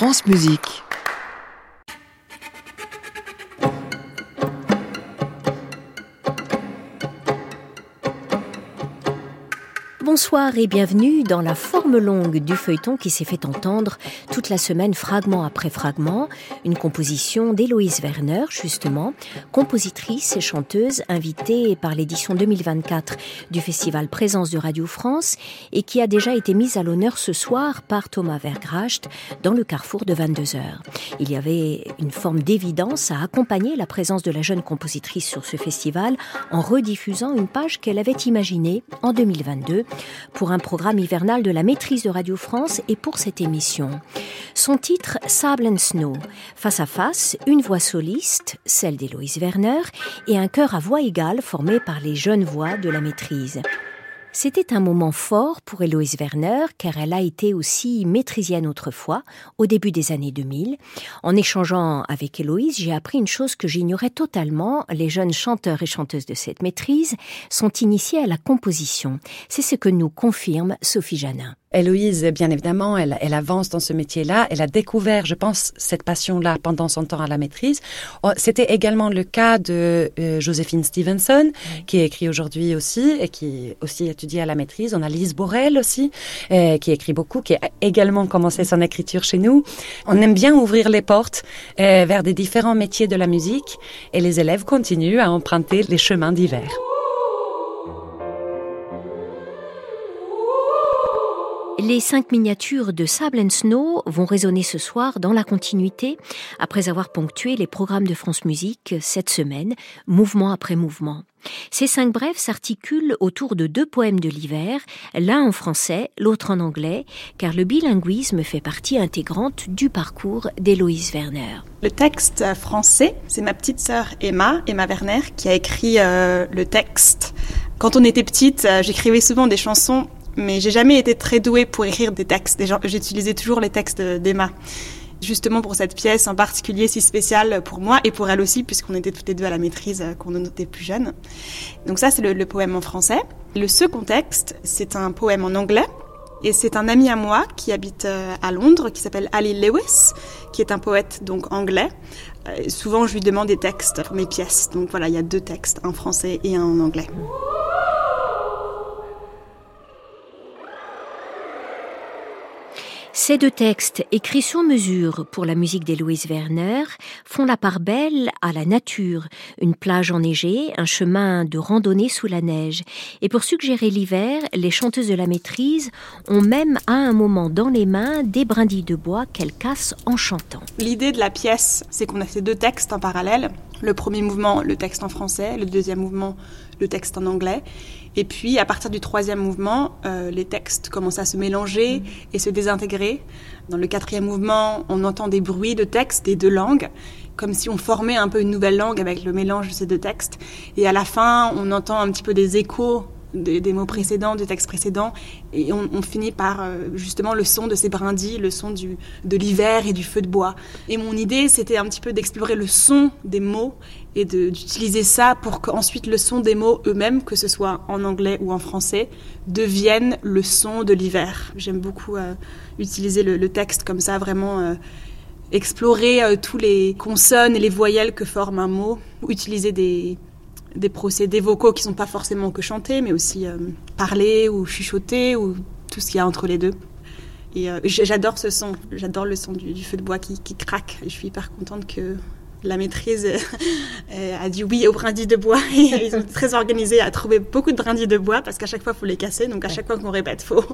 France Musique. Bonsoir et bienvenue dans la forme longue du feuilleton qui s'est fait entendre toute la semaine fragment après fragment, une composition d'Héloïse Werner justement, compositrice et chanteuse invitée par l'édition 2024 du festival Présence de Radio France et qui a déjà été mise à l'honneur ce soir par Thomas Vergracht dans le carrefour de 22 heures. Il y avait une forme d'évidence à accompagner la présence de la jeune compositrice sur ce festival en rediffusant une page qu'elle avait imaginée en 2022 pour un programme hivernal de la maîtrise de Radio France et pour cette émission. Son titre Sable and Snow. Face à face, une voix soliste, celle d'Héloïse Werner, et un chœur à voix égale formé par les jeunes voix de la maîtrise. C'était un moment fort pour Héloïse Werner, car elle a été aussi maîtrisienne autrefois, au début des années 2000. En échangeant avec Héloïse, j'ai appris une chose que j'ignorais totalement. Les jeunes chanteurs et chanteuses de cette maîtrise sont initiés à la composition. C'est ce que nous confirme Sophie Janin. Héloïse, bien évidemment, elle, elle avance dans ce métier-là. Elle a découvert, je pense, cette passion-là pendant son temps à la maîtrise. Oh, c'était également le cas de euh, Joséphine Stevenson, qui écrit aujourd'hui aussi et qui aussi étudie à la maîtrise. On a Lise Borel aussi, euh, qui écrit beaucoup, qui a également commencé son écriture chez nous. On aime bien ouvrir les portes euh, vers des différents métiers de la musique et les élèves continuent à emprunter les chemins divers. Les cinq miniatures de Sable and Snow vont résonner ce soir dans la continuité, après avoir ponctué les programmes de France Musique cette semaine, mouvement après mouvement. Ces cinq brèves s'articulent autour de deux poèmes de l'hiver, l'un en français, l'autre en anglais, car le bilinguisme fait partie intégrante du parcours d'Héloïse Werner. Le texte français, c'est ma petite sœur Emma, Emma Werner, qui a écrit euh, le texte. Quand on était petite, euh, j'écrivais souvent des chansons mais j'ai jamais été très douée pour écrire des textes. J'utilisais toujours les textes d'Emma. Justement pour cette pièce en particulier si spéciale pour moi et pour elle aussi, puisqu'on était toutes les deux à la maîtrise euh, quand on était plus jeunes. Donc ça, c'est le, poème en français. Le second texte, c'est un poème en anglais. Et c'est un ami à moi qui habite euh, à Londres, qui s'appelle Ali Lewis, qui est un poète donc anglais. Euh, souvent, je lui demande des textes pour mes pièces. Donc voilà, il y a deux textes, un français et un en anglais. Ces deux textes, écrits sur mesure pour la musique d'Héloïse Werner, font la part belle à la nature, une plage enneigée, un chemin de randonnée sous la neige. Et pour suggérer l'hiver, les chanteuses de la maîtrise ont même à un moment dans les mains des brindilles de bois qu'elles cassent en chantant. L'idée de la pièce, c'est qu'on a ces deux textes en parallèle. Le premier mouvement, le texte en français, le deuxième mouvement, le texte en anglais. Et puis, à partir du troisième mouvement, euh, les textes commencent à se mélanger et se désintégrer. Dans le quatrième mouvement, on entend des bruits de textes des deux langues, comme si on formait un peu une nouvelle langue avec le mélange de ces deux textes. Et à la fin, on entend un petit peu des échos des, mots précédents, du texte précédent, et on, finit par euh, justement le son de ces brindilles, le son de l'hiver et du feu de bois. Et mon idée, c'était un petit peu d'explorer le son des mots et d'utiliser ça pour qu'ensuite le son des mots eux-mêmes, que ce soit en anglais ou en français, deviennent le son de l'hiver. J'aime beaucoup euh, utiliser le, texte comme ça, vraiment euh, explorer tous les consonnes et les voyelles que forme un mot, utiliser des des procédés vocaux qui sont pas forcément que chanter, mais aussi euh, parler ou chuchoter ou tout ce qu'il y a entre les deux. Et euh, j'adore ce son, j'adore le son du, feu de bois qui, craque. Je suis hyper contente que la maîtrise euh, a dit oui aux brindilles de bois. Et ils sont très organisés à trouver beaucoup de brindilles de bois parce qu'à chaque fois, il faut les casser. Donc à chaque fois qu'on répète, il faut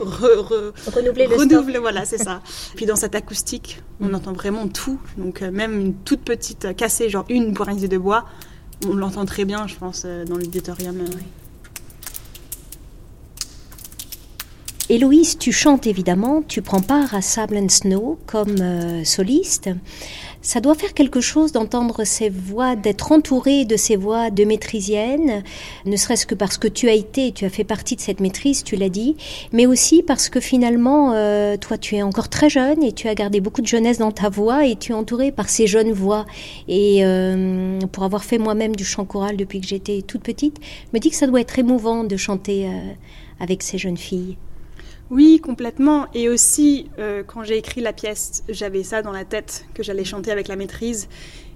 renouveler le renouveler, Voilà, c'est ça. Puis dans cette acoustique, on entend vraiment tout. Donc même une toute petite cassée, genre une brindille de bois, on l'entend très bien, je pense, euh, dans l'auditorium. Euh. Héloïse, tu chantes évidemment, tu prends part à Sable and Snow comme euh, soliste. Ça doit faire quelque chose d'entendre ces voix, d'être entourée de ces voix de maîtrisiennes, ne serait-ce que parce que tu as été, tu as fait partie de cette maîtrise, tu l'as dit, mais aussi parce que finalement, euh, toi, tu es encore très jeune et tu as gardé beaucoup de jeunesse dans ta voix et tu es entourée par ces jeunes voix. Et euh, pour avoir fait moi-même du chant choral depuis que j'étais toute petite, je me dis que ça doit être émouvant de chanter avec ces jeunes filles. Oui, complètement. Et aussi, euh, quand j'ai écrit la pièce, j'avais ça dans la tête, que j'allais chanter avec la maîtrise.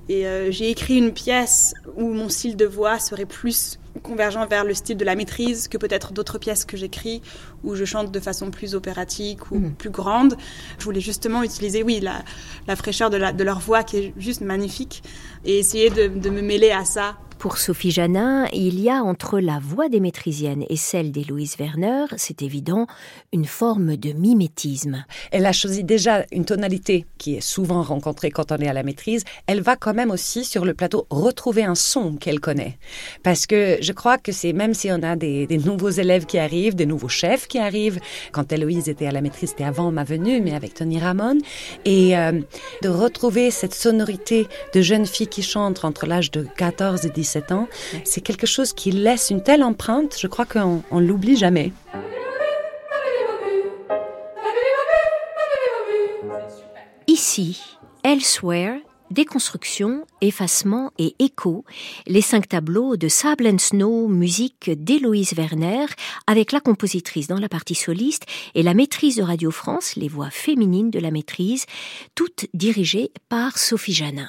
Et euh, j'ai écrit une pièce où mon style de voix serait plus convergent vers le style de la maîtrise que peut-être d'autres pièces que j'écris où je chante de façon plus opératique ou mhm. plus grande. Je voulais justement utiliser, oui, la, fraîcheur de, de, leur voix qui est juste magnifique et essayer de, de me mêler à ça pour Sophie Janin, il y a entre la voix des maîtrisiennes et celle d'Héloïse Werner, c'est évident, une forme de mimétisme. Elle a choisi déjà une tonalité qui est souvent rencontrée quand on est à la maîtrise. Elle va quand même aussi sur le plateau retrouver un son qu'elle connaît. Parce que je crois que c'est même si on a des, nouveaux élèves qui arrivent, des nouveaux chefs qui arrivent, quand Héloïse était à la maîtrise, c'était avant ma venue, mais avec Tony Ramon, et euh, de retrouver cette sonorité de jeunes filles qui chantent entre l'âge de 14 et 17 ans, c'est quelque chose qui laisse une telle empreinte, je crois qu'on ne l'oublie jamais. Ici, Elsewhere, déconstruction, effacement et écho, les cinq tableaux de Sable and Snow, musique d'Héloïse Werner, avec la compositrice dans la partie soliste et la maîtrise de Radio France, les voix féminines de la maîtrise, toutes dirigées par Sophie Janin.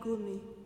Gourmet.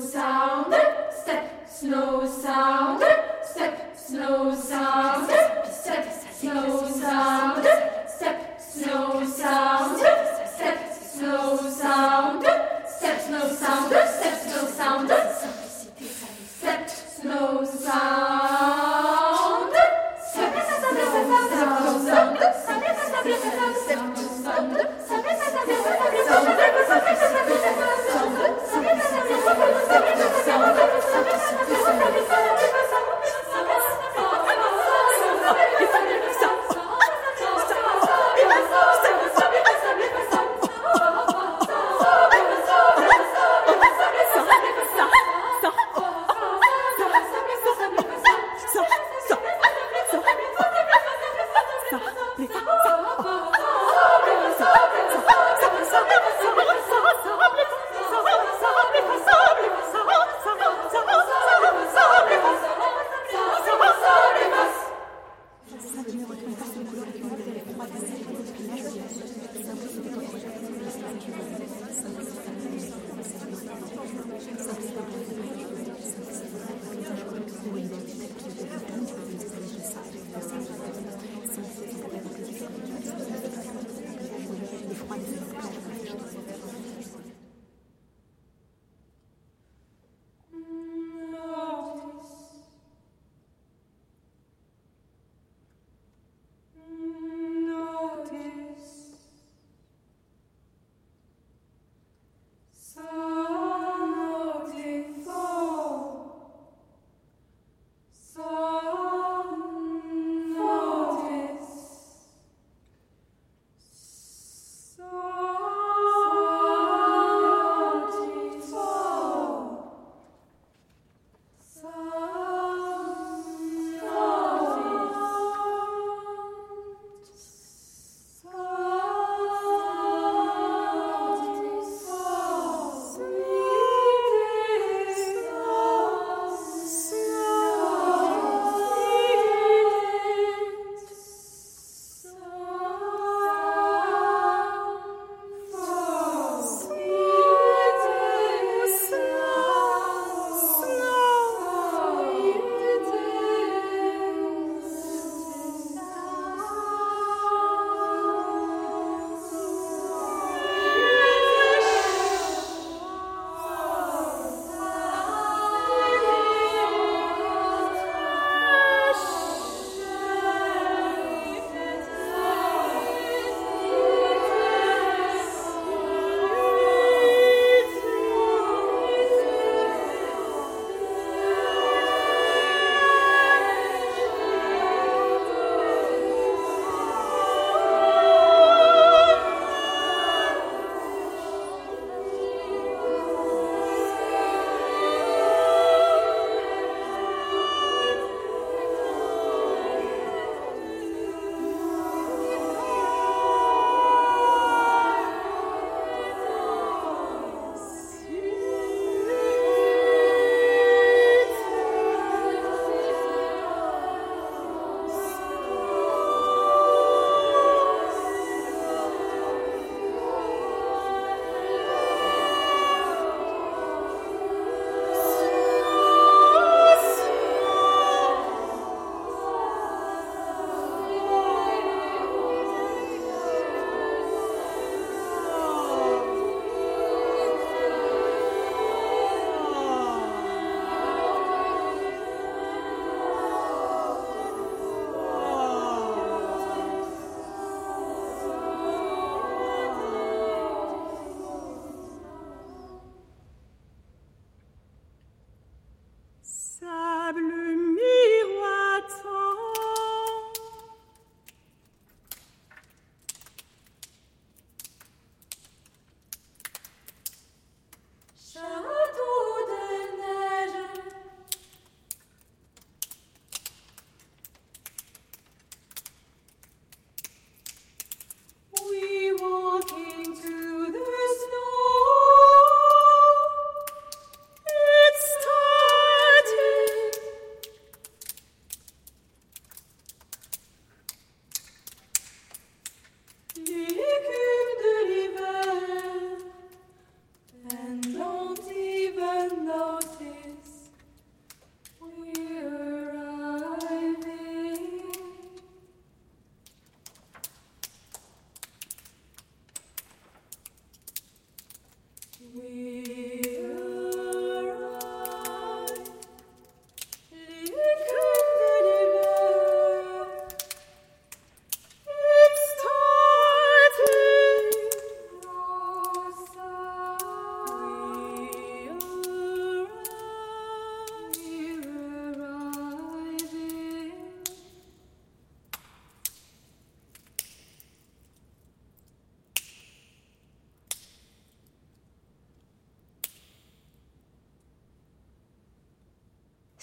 sound, step, slow sound.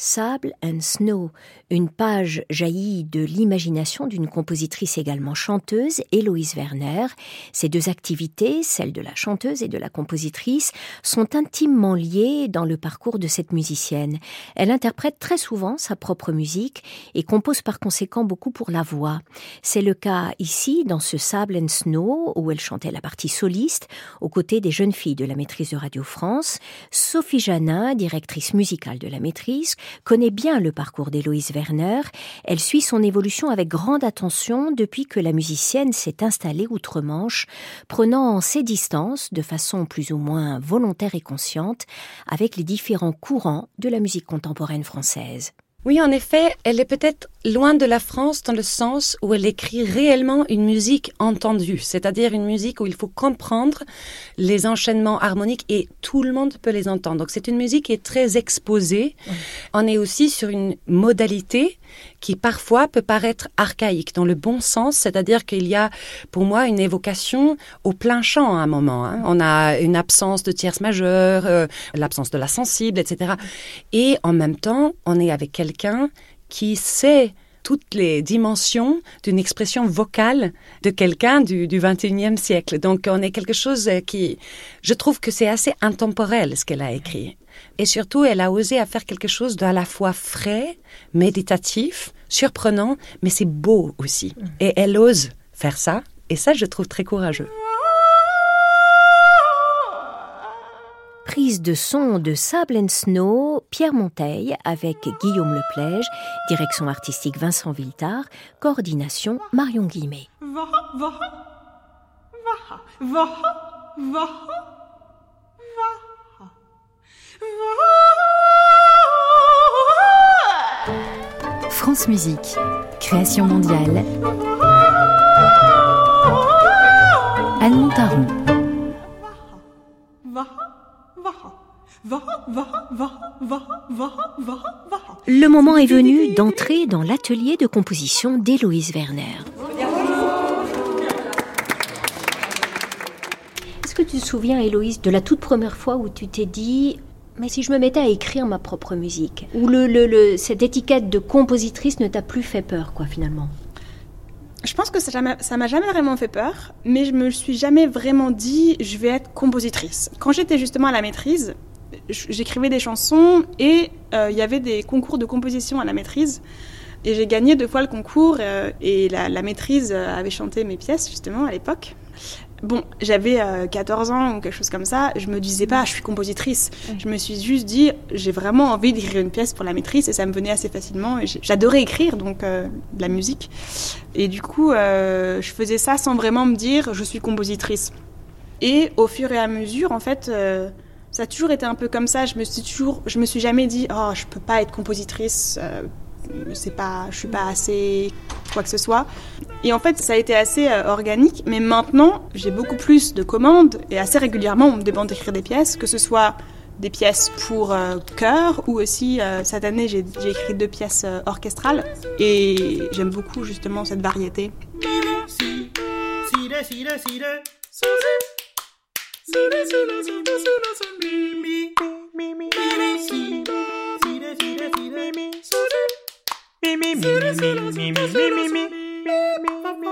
Sable and Snow, une page jaillie de l'imagination d'une compositrice également chanteuse, Héloïse Werner. Ces deux activités, celle de la chanteuse et de la compositrice, sont intimement liées dans le parcours de cette musicienne. Elle interprète très souvent sa propre musique et compose par conséquent beaucoup pour la voix. C'est le cas ici dans ce Sable and Snow où elle chantait la partie soliste aux côtés des jeunes filles de la maîtrise de Radio France. Sophie Janin, directrice musicale de la maîtrise, connaît bien le parcours d'Héloïse Werner. Elle suit son évolution avec grande attention depuis que la musicienne s'est installée outre-Manche, prenant ses distances de façon plus ou moins volontaire et consciente avec les différents courants de la musique contemporaine française. Oui, en effet, elle est peut-être loin de la France dans le sens où elle écrit réellement une musique entendue, c'est-à-dire une musique où il faut comprendre les enchaînements harmoniques et tout le monde peut les entendre. Donc c'est une musique qui est très exposée. On est aussi sur une modalité qui parfois peut paraître archaïque dans le bon sens, c'est-à-dire qu'il y a pour moi une évocation au plein champ à un moment. Hein. On a une absence de tierce majeure, euh, l'absence de la sensible, etc. Et en même temps, on est avec quelqu'un qui sait toutes les dimensions d'une expression vocale de quelqu'un du, du 21e siècle. Donc on est quelque chose qui, je trouve que c'est assez intemporel ce qu'elle a écrit. Et surtout, elle a osé à faire quelque chose d'à la fois frais, méditatif, surprenant, mais c'est beau aussi. Et elle ose faire ça. Et ça, je trouve très courageux. prise de son de Sable and Snow, Pierre Monteil avec Guillaume Leplège, direction artistique Vincent Viltard, coordination Marion Guillemet. France Musique, création mondiale. Anne Montaron. Le moment est venu d'entrer dans l'atelier de composition d'Héloïse Werner. Est-ce que tu te souviens, Héloïse, de la toute première fois où tu t'es dit mais si je me mettais à écrire ma propre musique Ou le, cette étiquette de compositrice ne t'a plus fait peur, quoi, finalement? Je pense que ça m'a jamais vraiment fait peur, mais je me suis jamais vraiment dit je vais être compositrice. Quand j'étais justement à la maîtrise, j'écrivais des chansons et euh, il y avait des concours de composition à la maîtrise. Et j'ai gagné deux fois le concours euh, et la, la, maîtrise euh, avait chanté mes pièces justement à l'époque. Bon, j'avais 14 ans ou quelque chose comme ça, je me disais pas je suis compositrice. Je me suis juste dit j'ai vraiment envie d'écrire une pièce pour la maîtrise et ça me venait assez facilement. J'adorais écrire donc de la musique. Et du coup, je faisais ça sans vraiment me dire je suis compositrice. Et au fur et à mesure, en fait, ça a toujours été un peu comme ça. Je me suis toujours, je me suis jamais dit, oh, je peux pas être compositrice. Euh, c'est pas, je suis pas assez quoi que ce soit. Et en fait, ça a été assez euh, organique. Mais maintenant, j'ai beaucoup plus de commandes et assez régulièrement, on me demande d'écrire des pièces, que ce soit des pièces pour euh, chœur ou aussi cette année j'ai écrit deux pièces orchestrales et j'aime beaucoup justement cette variété.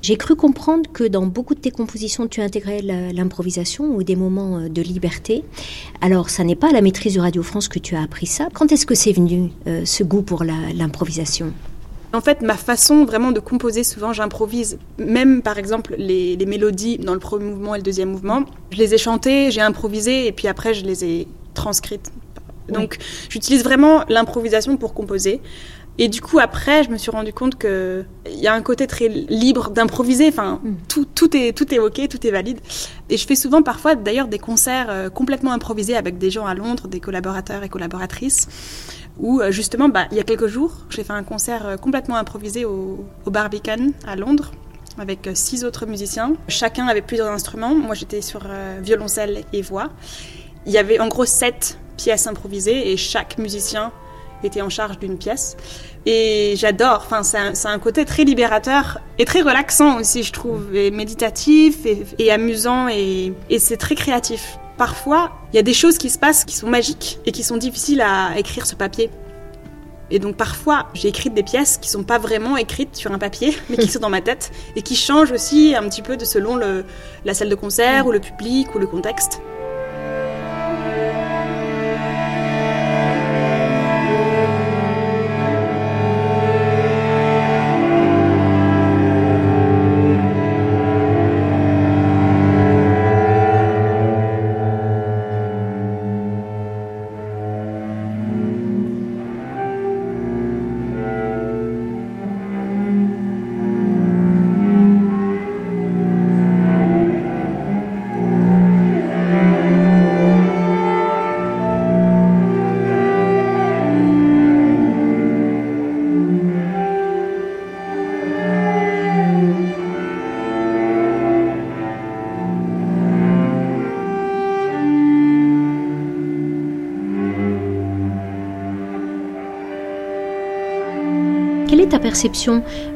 J'ai cru comprendre que dans beaucoup de tes compositions, tu intégrais l'improvisation ou des moments euh, de liberté. Alors, ça n'est pas à la maîtrise de Radio France que tu as appris ça. Quand est-ce que c'est venu, euh, ce goût pour l'improvisation? En fait, ma façon vraiment de composer, souvent j'improvise. Même par exemple les, les, mélodies dans le premier mouvement et le deuxième mouvement, je les ai chantées, j'ai improvisé et puis après je les ai transcrites Donc j'utilise vraiment l'improvisation pour composer. Et du coup, après, je me suis rendu compte qu'il y a un côté très libre d'improviser. Enfin, mm. tout, tout, est, tout est OK, tout est valide. Et je fais souvent, parfois, d'ailleurs, des concerts euh, complètement improvisés avec des gens à Londres, des collaborateurs et collaboratrices. Où, euh, justement, bah, il y a quelques jours, j'ai fait un concert euh, complètement improvisé au, au Barbican à Londres avec six autres musiciens. Chacun avait plusieurs instruments. Moi, j'étais sur violoncelle et voix. Il y avait en gros sept pièces improvisées et chaque musicien était en charge d'une pièce. Et j'adore, enfin, c'est un, côté très libérateur et très relaxant aussi, je trouve, et méditatif et, amusant et c'est très créatif. Parfois, il y a des choses qui se passent qui sont magiques et qui sont difficiles à écrire sur papier. Et donc parfois, j'ai écrit des pièces qui sont pas vraiment écrites sur un papier, mais qui sont dans ma tête et qui changent aussi un petit peu de selon le, la salle de concert ou le public ou le contexte.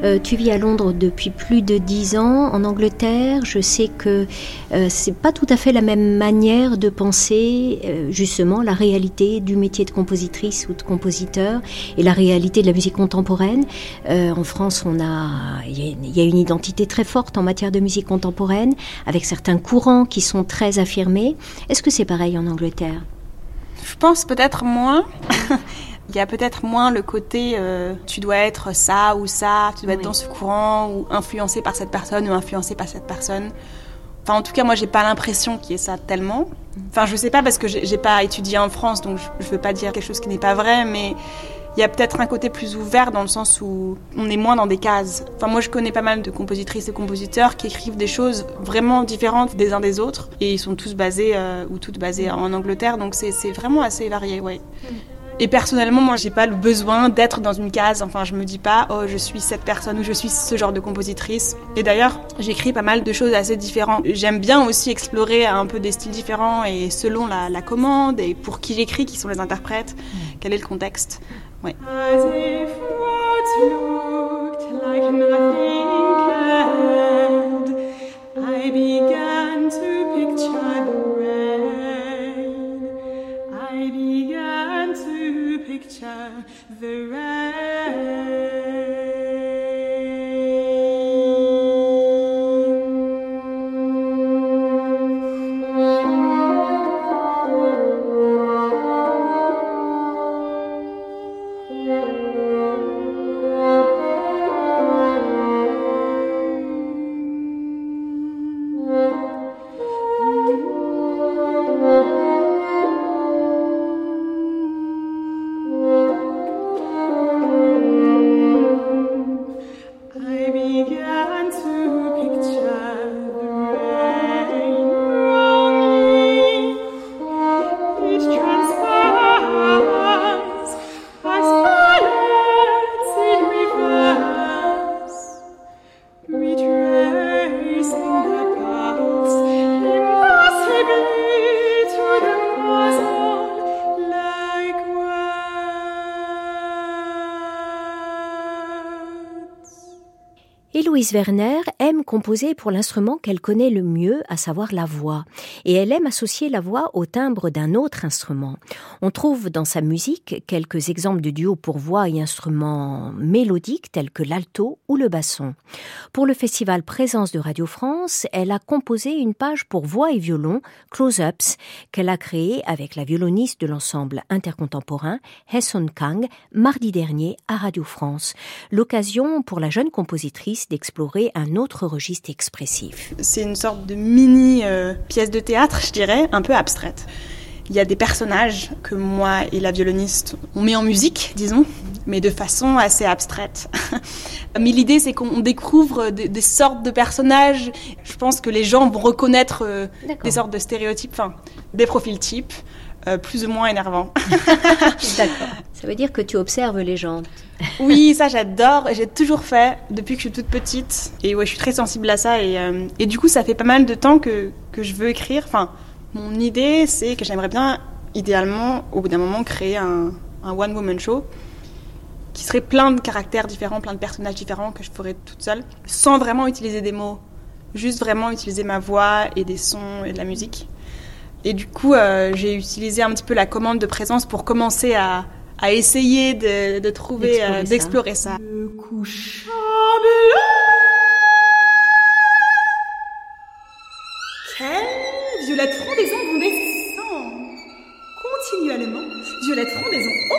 Euh, Tu vis à Londres depuis plus de dix ans, en Angleterre. Je sais que euh, c'est pas tout à fait la même manière de penser euh, justement la réalité du métier de compositrice ou de compositeur et la réalité de la musique contemporaine. en France, on a il y, a une identité très forte en matière de musique contemporaine, avec certains courants qui sont très affirmés. Est-ce que c'est pareil en Angleterre? Je pense peut-être moins. Il y a peut-être moins le côté euh, tu dois être ça ou ça, tu dois être dans ce courant ou influencé par cette personne ou influencé par cette personne. Enfin, en tout cas, moi, j'ai pas l'impression qu'il y ait ça tellement. Enfin, je sais pas parce que j'ai pas étudié en France, donc je, je veux pas dire quelque chose qui n'est pas vrai, mais il y a peut-être un côté plus ouvert dans le sens où on est moins dans des cases. Enfin, moi, je connais pas mal de compositrices et compositeurs qui écrivent des choses vraiment différentes des uns des autres, et ils sont tous basés euh, ou toutes basées en Angleterre, donc c'est vraiment assez varié, ouais. Et personnellement, moi, j'ai pas le besoin d'être dans une case. Enfin, je me dis pas, oh, je suis cette personne ou je suis ce genre de compositrice. Et d'ailleurs, j'écris pas mal de choses assez différentes. J'aime bien aussi explorer un peu des styles différents et selon la, la commande et pour qui j'écris, qui sont les interprètes, mm. quel est le contexte. Ouais. I began picture the rain. Louise Werner aime composer pour l'instrument qu'elle connaît le mieux, à savoir la voix, et elle aime associer la voix au timbre d'un autre instrument. On trouve dans sa musique quelques exemples de duos pour voix et instruments mélodiques tels que l'alto ou le basson. Pour le festival Présence de Radio France, elle a composé une page pour voix et violon, Close-Ups, qu'elle a créée avec la violoniste de l'ensemble intercontemporain, Hesson Kang, mardi dernier à Radio France. L'occasion pour la jeune compositrice d'explorer un autre registre expressif. C'est une sorte de mini euh, pièce de théâtre, je dirais, un peu abstraite. il y a des personnages que moi et la violoniste on met en musique, disons, mais de façon assez abstraite. mais l'idée, c'est qu'on découvre des, sortes de personnages. Je pense que les gens vont reconnaître euh, des sortes de stéréotypes, enfin, des profils types. Euh, plus ou moins énervants. D'accord. Ça veut dire que tu observes les gens. oui, ça j'adore. J'ai toujours fait depuis que je suis toute petite. Et ouais, je suis très sensible à ça. Et, euh, et du coup, ça fait pas mal de temps que, que je veux écrire. Enfin, mon idée, c'est que j'aimerais bien, idéalement, au bout d'un moment, créer un, un one-woman show qui serait plein de caractères différents, plein de personnages différents que je ferais toute seule, sans vraiment utiliser des mots, juste vraiment utiliser ma voix et des sons et de la musique. Et du coup, euh, j'ai utilisé un petit peu la commande de présence pour commencer à, à essayer de, de trouver, d'explorer euh, ça. Le couchant Quelle violette frondaison vont descendre continuellement. Violette frondaison, oh,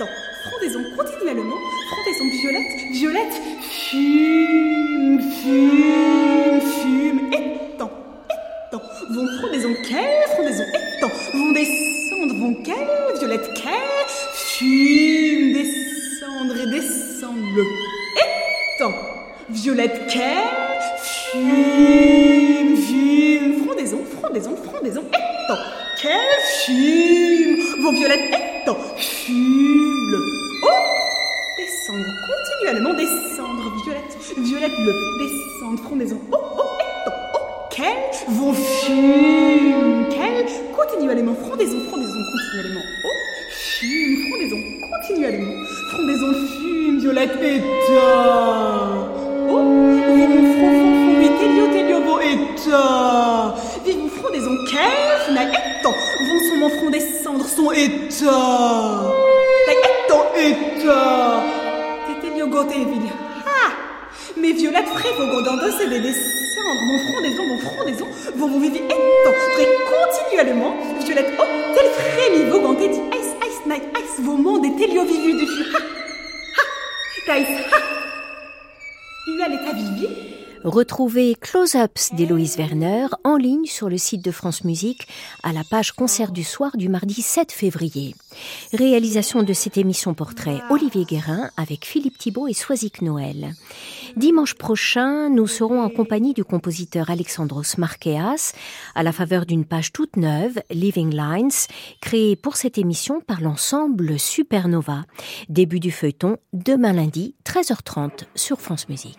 et frondaison continuellement. Frondaison violette, violette, Gotéville. Ah Mes violettes vont et des descendre. Mon front des ondes, mon front des ondes vont vous vivre très continuellement. Violette, oh, tel frémi, vos dit ice, ice, night, ice, vos mondes et télio vivu du Ha Ha Dice, ha a l'état vivi Retrouvez Close-ups d'Héloïse Werner en ligne sur le site de France Musique à la page concert du soir du mardi 7 février. Réalisation de cette émission portrait Olivier Guérin avec Philippe Thibault et Soisic Noël. Dimanche prochain, nous serons en compagnie du compositeur Alexandros Marqueas à la faveur d'une page toute neuve, Living Lines, créée pour cette émission par l'ensemble Supernova. Début du feuilleton demain lundi 13h30 sur France Musique.